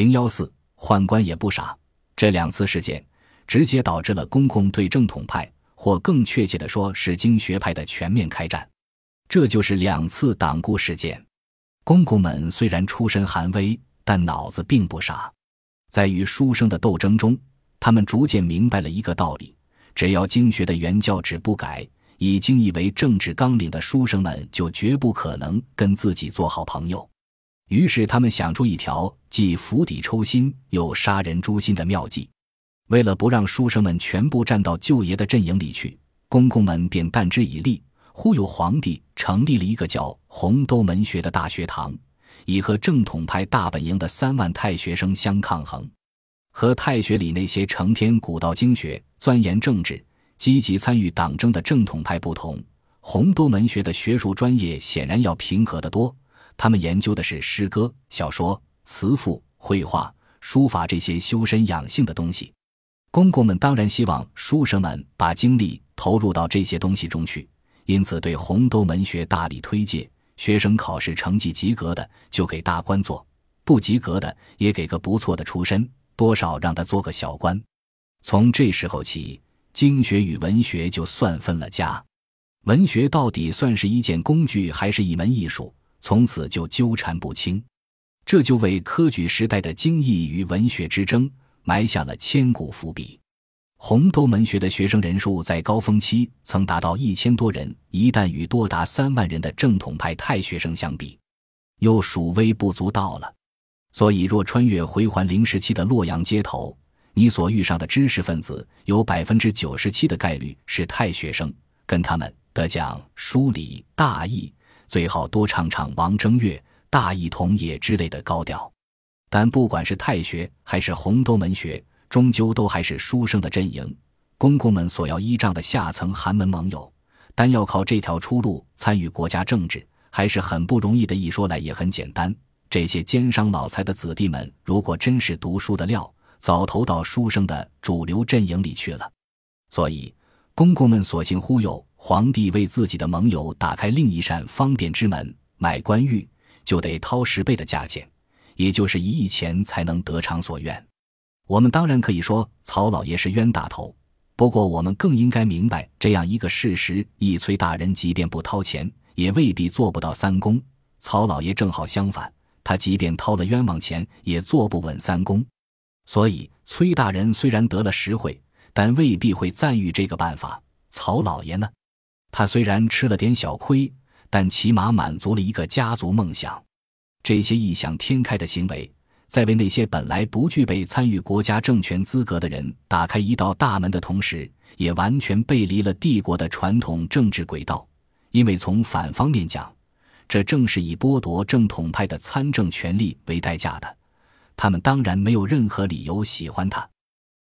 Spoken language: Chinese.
零幺四宦官也不傻，这两次事件直接导致了公共对正统派，或更确切的说是经学派的全面开战。这就是两次党锢事件。公公们虽然出身寒微，但脑子并不傻，在与书生的斗争中，他们逐渐明白了一个道理：只要经学的原教旨不改，已经以为政治纲领的书生们就绝不可能跟自己做好朋友。于是，他们想出一条既釜底抽薪又杀人诛心的妙计。为了不让书生们全部站到舅爷的阵营里去，公公们便弹之以利，忽悠皇帝成立了一个叫洪都门学的大学堂，以和正统派大本营的三万太学生相抗衡。和太学里那些成天古道经学、钻研政治、积极参与党争的正统派不同，洪都门学的学术专业显然要平和得多。他们研究的是诗歌、小说、词赋、绘画、书法这些修身养性的东西。公公们当然希望书生们把精力投入到这些东西中去，因此对红都门学大力推介。学生考试成绩及格的就给大官做，不及格的也给个不错的出身，多少让他做个小官。从这时候起，经学与文学就算分了家。文学到底算是一件工具，还是一门艺术？从此就纠缠不清，这就为科举时代的经义与文学之争。埋下了千古伏笔。洪都门学的学生人数在高峰期曾达到一千多人，一旦与多达三万人的正统派太学生相比，又数微不足道了。所以，若穿越回环零时期的洛阳街头，你所遇上的知识分子有百分之九十七的概率是太学生，跟他们得讲书理大义，最好多唱唱王正月、大义同也之类的高调。但不管是太学还是洪都门学，终究都还是书生的阵营，公公们所要依仗的下层寒门盟友。单要靠这条出路参与国家政治，还是很不容易的。一说来也很简单，这些奸商老财的子弟们，如果真是读书的料，早投到书生的主流阵营里去了。所以，公公们索性忽悠皇帝，为自己的盟友打开另一扇方便之门，买官玉就得掏十倍的价钱。也就是一亿钱才能得偿所愿。我们当然可以说曹老爷是冤大头，不过我们更应该明白这样一个事实：一崔大人即便不掏钱，也未必做不到三公。曹老爷正好相反，他即便掏了冤枉钱，也坐不稳三公。所以崔大人虽然得了实惠，但未必会赞誉这个办法。曹老爷呢，他虽然吃了点小亏，但起码满足了一个家族梦想。这些异想天开的行为，在为那些本来不具备参与国家政权资格的人打开一道大门的同时，也完全背离了帝国的传统政治轨道。因为从反方面讲，这正是以剥夺正统派的参政权利为代价的。他们当然没有任何理由喜欢他。